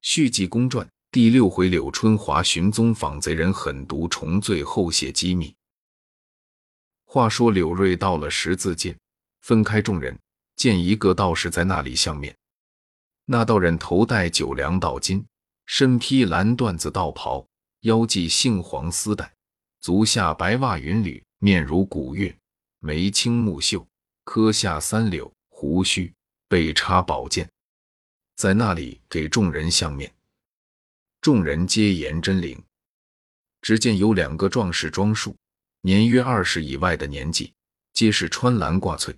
续记公传第六回：柳春华寻踪访贼人，狠毒重罪后泄机密。话说柳瑞到了十字街，分开众人，见一个道士在那里相面。那道人头戴九梁道巾，身披蓝缎子道袍，腰系杏黄丝带，足下白袜云履，面如古月，眉清目秀，磕下三绺，胡须背插宝剑。在那里给众人相面，众人皆言真灵。只见有两个壮士装束，年约二十以外的年纪，皆是穿蓝挂翠，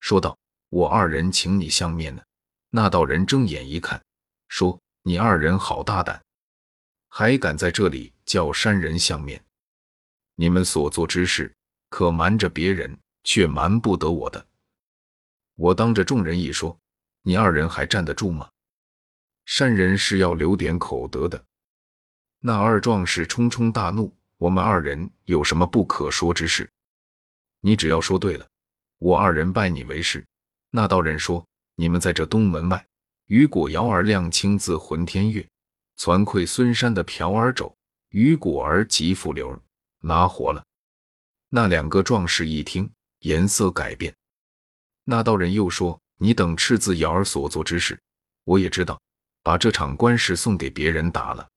说道：“我二人请你相面呢。”那道人睁眼一看，说：“你二人好大胆，还敢在这里叫山人相面！你们所做之事，可瞒着别人，却瞒不得我的。我当着众人一说，你二人还站得住吗？”善人是要留点口德的。那二壮士冲冲大怒：“我们二人有什么不可说之事？你只要说对了，我二人拜你为师。”那道人说：“你们在这东门外，雨果瑶儿亮亲自浑天月，惭愧孙山的朴儿肘，雨果儿急复流拉活了。”那两个壮士一听，颜色改变。那道人又说：“你等赤字瑶儿所做之事，我也知道。”把这场官司送给别人打了。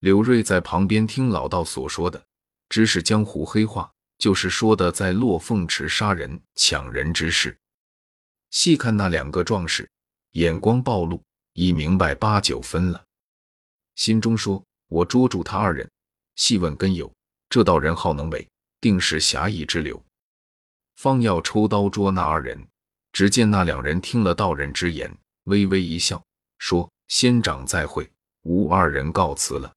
柳瑞在旁边听老道所说的，知是江湖黑话，就是说的在落凤池杀人抢人之事。细看那两个壮士，眼光暴露，已明白八九分了。心中说：“我捉住他二人，细问根由，这道人好能为，定是侠义之流。”方要抽刀捉那二人，只见那两人听了道人之言，微微一笑。说：“仙长再会，吾二人告辞了。”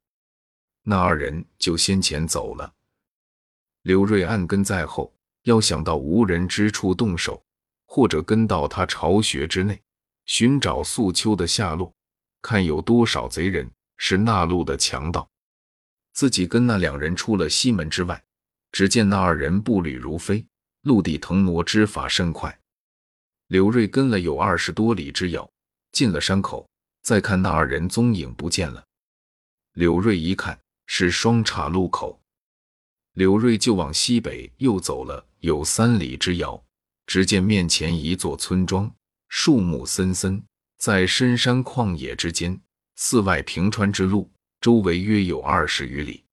那二人就先前走了。刘瑞暗跟在后，要想到无人之处动手，或者跟到他巢穴之内，寻找素秋的下落，看有多少贼人是那路的强盗。自己跟那两人出了西门之外，只见那二人步履如飞，陆地腾挪之法甚快。刘瑞跟了有二十多里之遥，进了山口。再看那二人踪影不见了，柳瑞一看是双岔路口，柳瑞就往西北又走了有三里之遥，只见面前一座村庄，树木森森，在深山旷野之间，寺外平川之路，周围约有二十余里。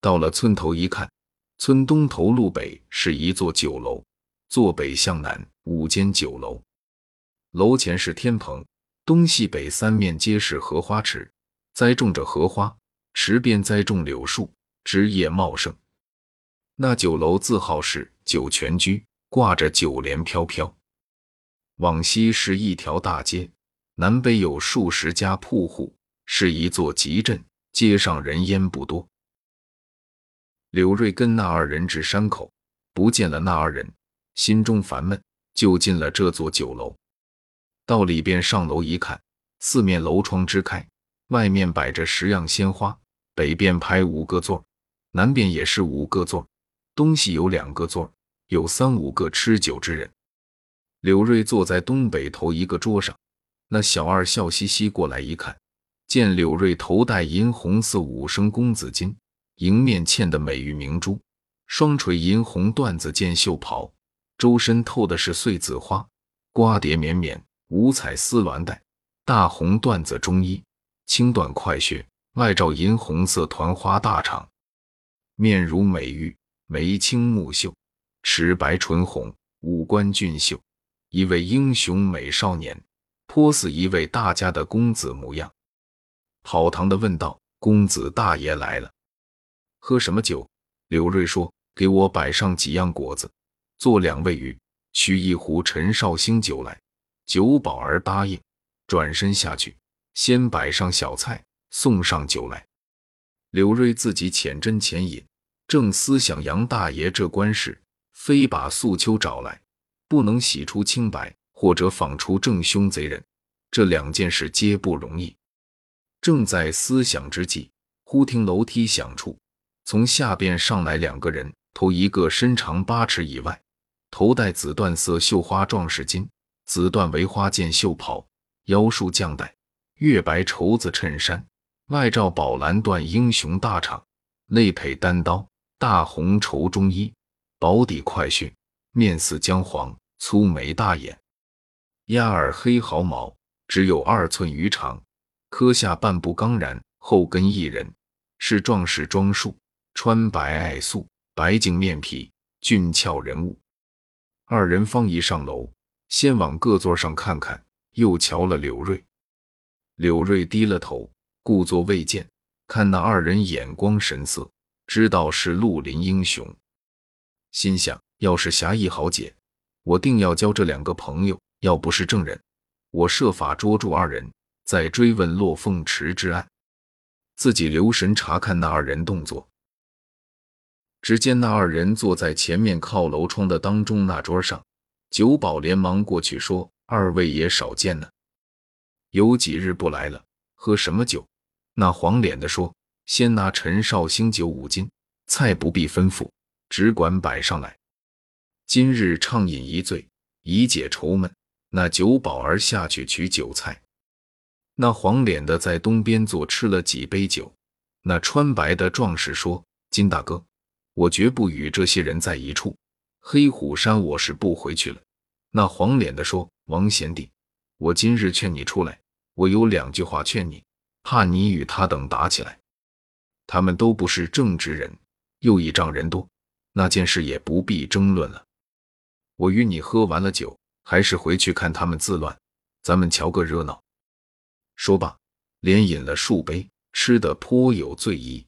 到了村头一看，村东头路北是一座酒楼，坐北向南五间酒楼，楼前是天棚。东西北三面皆是荷花池，栽种着荷花，池边栽种柳树，枝叶茂盛。那酒楼字号是酒泉居，挂着酒帘飘飘。往西是一条大街，南北有数十家铺户，是一座集镇，街上人烟不多。柳瑞跟那二人至山口，不见了那二人，心中烦闷，就进了这座酒楼。到里边上楼一看，四面楼窗支开，外面摆着十样鲜花，北边排五个座，南边也是五个座，东西有两个座，有三五个吃酒之人。柳瑞坐在东北头一个桌上，那小二笑嘻嘻过来一看，见柳瑞头戴银红色五升公子巾，迎面嵌的美玉明珠，双垂银红缎子箭袖袍，周身透的是碎子花，瓜蝶绵绵。五彩丝鸾带，大红缎子中衣，青缎快靴，外罩银红色团花大氅，面如美玉，眉清目秀，齿白唇红，五官俊秀，一位英雄美少年，颇似一位大家的公子模样。跑堂的问道：“公子大爷来了，喝什么酒？”刘瑞说：“给我摆上几样果子，做两味鱼，取一壶陈绍兴酒来。”酒保儿答应，转身下去，先摆上小菜，送上酒来。柳瑞自己浅斟浅饮，正思想杨大爷这官事，非把素秋找来，不能洗出清白，或者访出正凶贼人，这两件事皆不容易。正在思想之际，忽听楼梯响处，从下边上来两个人，头一个身长八尺以外，头戴紫缎色绣花壮士巾。紫缎围花箭袖袍，腰束绛带，月白绸子衬衫，外罩宝蓝缎英雄大氅，内配单刀，大红绸中衣，薄底快靴，面似姜黄，粗眉大眼，压耳黑毫毛，只有二寸余长，磕下半部刚然，后跟一人，是壮士装束，穿白爱素，白净面皮，俊俏人物。二人方一上楼，先往各座上看看，又瞧了柳瑞。柳瑞低了头，故作未见。看那二人眼光神色，知道是绿林英雄。心想：要是侠义豪杰，我定要交这两个朋友；要不是证人，我设法捉住二人，再追问落凤池之案。自己留神查看那二人动作。只见那二人坐在前面靠楼窗的当中那桌上，九保连忙过去说：“二位也少见呢，有几日不来了，喝什么酒？”那黄脸的说：“先拿陈绍兴酒五斤，菜不必吩咐，只管摆上来。今日畅饮一醉，以解愁闷。”那九保儿下去取酒菜。那黄脸的在东边坐吃了几杯酒。那穿白的壮士说：“金大哥。”我绝不与这些人在一处。黑虎山我是不回去了。那黄脸的说：“王贤弟，我今日劝你出来，我有两句话劝你，怕你与他等打起来。他们都不是正直人，又倚仗人多，那件事也不必争论了。我与你喝完了酒，还是回去看他们自乱，咱们瞧个热闹。”说罢，连饮了数杯，吃得颇有醉意。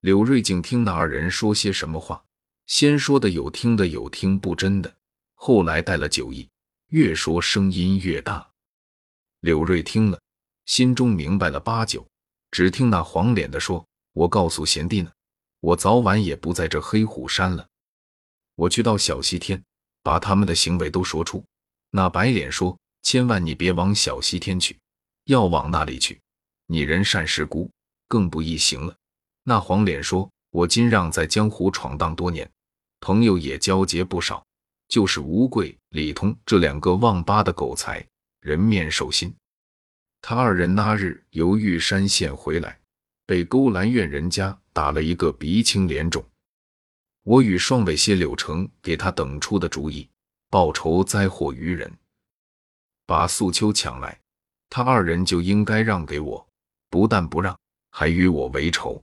柳瑞景听那二人说些什么话，先说的有听的，有听不真的，后来带了酒意，越说声音越大。柳瑞听了，心中明白了八九。只听那黄脸的说：“我告诉贤弟呢，我早晚也不在这黑虎山了，我去到小西天，把他们的行为都说出。”那白脸说：“千万你别往小西天去，要往那里去，你人善事孤，更不易行了。”那黄脸说：“我金让在江湖闯荡多年，朋友也交结不少，就是吴贵、李通这两个忘八的狗才，人面兽心。他二人那日由玉山县回来，被勾栏院人家打了一个鼻青脸肿。我与双尾蝎柳成给他等出的主意，报仇灾祸于人，把素秋抢来，他二人就应该让给我，不但不让，还与我为仇。”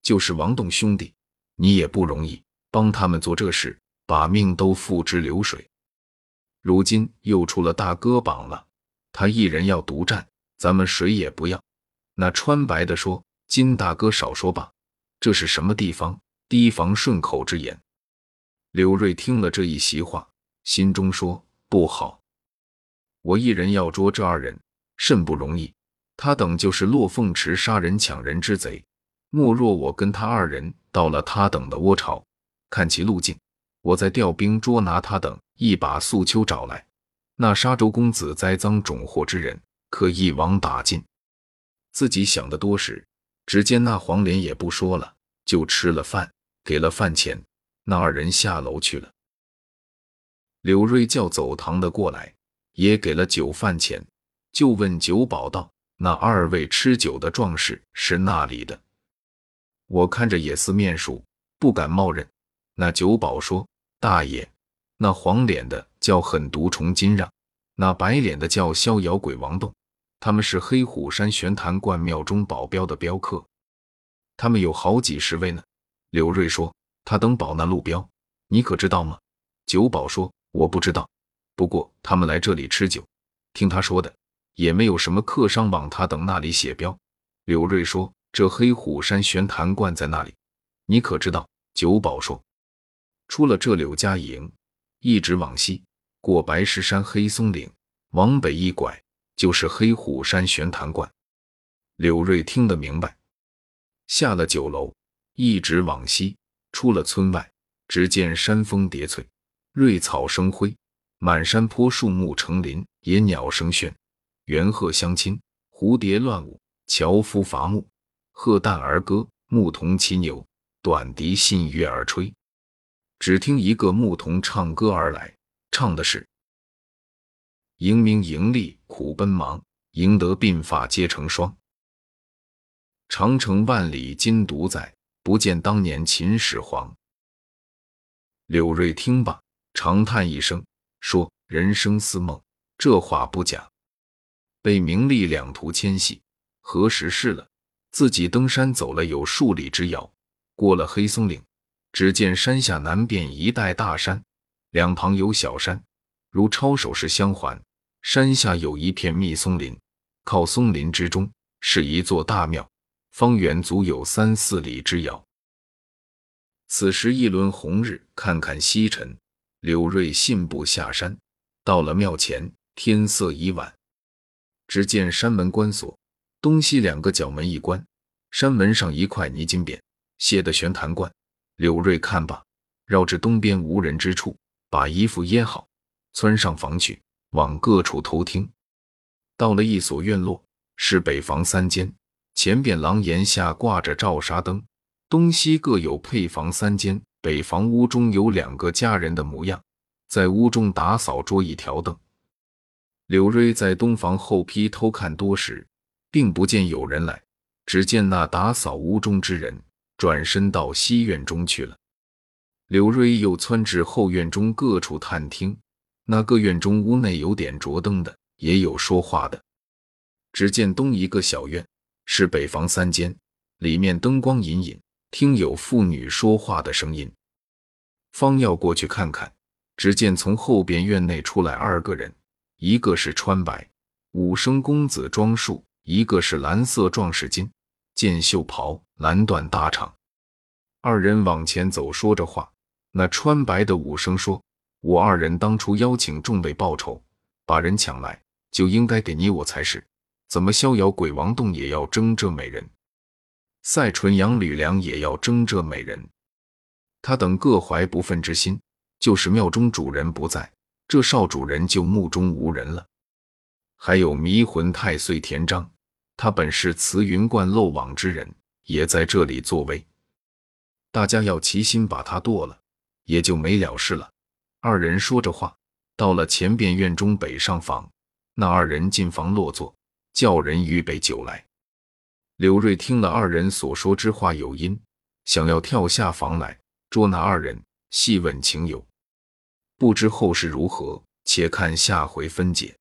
就是王栋兄弟，你也不容易，帮他们做这事，把命都付之流水。如今又出了大哥榜了，他一人要独占，咱们谁也不要。那穿白的说：“金大哥少说吧，这是什么地方？提防顺口之言。”刘瑞听了这一席话，心中说：“不好，我一人要捉这二人，甚不容易。他等就是落凤池杀人抢人之贼。”莫若我跟他二人到了他等的窝巢，看其路径，我再调兵捉拿他等，一把素秋找来。那沙洲公子栽赃种祸之人，可一网打尽。自己想得多时，只见那黄连也不说了，就吃了饭，给了饭钱，那二人下楼去了。柳瑞叫走堂的过来，也给了酒饭钱，就问酒保道：“那二位吃酒的壮士是那里的？”我看着也似面熟，不敢冒认。那酒保说：“大爷，那黄脸的叫狠毒虫金让，那白脸的叫逍遥鬼王栋，他们是黑虎山玄坛观庙中保镖的镖客，他们有好几十位呢。”柳瑞说：“他等保那路标，你可知道吗？”酒保说：“我不知道，不过他们来这里吃酒，听他说的，也没有什么客商往他等那里写标。”柳瑞说。这黑虎山玄坛观在那里？你可知道？九保说：“出了这柳家营，一直往西，过白石山黑松岭，往北一拐，就是黑虎山玄坛观。”柳瑞听得明白，下了酒楼，一直往西，出了村外，只见山峰叠翠，瑞草生辉，满山坡树木成林，野鸟声喧，猿鹤相亲，蝴蝶乱舞，樵夫伐木。鹤旦而歌，牧童骑牛，短笛信乐而吹。只听一个牧童唱歌而来，唱的是：“营名盈利苦奔忙，赢得鬓发皆成霜。长城万里今独在，不见当年秦始皇。柳瑞听罢，长叹一声，说：“人生似梦，这话不假。被名利两途牵系，何时是了？自己登山走了有数里之遥，过了黑松岭，只见山下南边一带大山，两旁有小山，如抄手式相环。山下有一片密松林，靠松林之中是一座大庙。”方圆足有三四里之遥。此时一轮红日，看看西沉。柳瑞信步下山，到了庙前，天色已晚。只见山门关锁，东西两个角门一关，山门上一块泥金匾，写的玄坛观。柳瑞看罢，绕至东边无人之处，把衣服掖好，窜上房去，往各处偷听。到了一所院落，是北房三间。前边廊檐下挂着照纱灯，东西各有配房三间。北房屋中有两个家人的模样，在屋中打扫桌椅条凳。柳瑞在东房后批偷看多时，并不见有人来，只见那打扫屋中之人转身到西院中去了。柳瑞又窜至后院中各处探听，那个院中屋内有点着灯的，也有说话的。只见东一个小院。是北房三间，里面灯光隐隐，听有妇女说话的声音。方要过去看看，只见从后边院内出来二个人，一个是穿白武生公子装束，一个是蓝色壮士巾，箭袖袍，蓝缎大氅。二人往前走，说着话。那穿白的武生说：“我二人当初邀请众位报仇，把人抢来，就应该给你我才是。”怎么逍遥鬼王洞也要争这美人？赛纯阳吕梁也要争这美人？他等各怀不忿之心，就是庙中主人不在，这少主人就目中无人了。还有迷魂太岁田章，他本是慈云观漏网之人，也在这里作威。大家要齐心把他剁了，也就没了事了。二人说着话，到了前边院中北上房，那二人进房落座。叫人预备酒来。柳瑞听了二人所说之话有因，想要跳下房来捉拿二人，细问情由。不知后事如何，且看下回分解。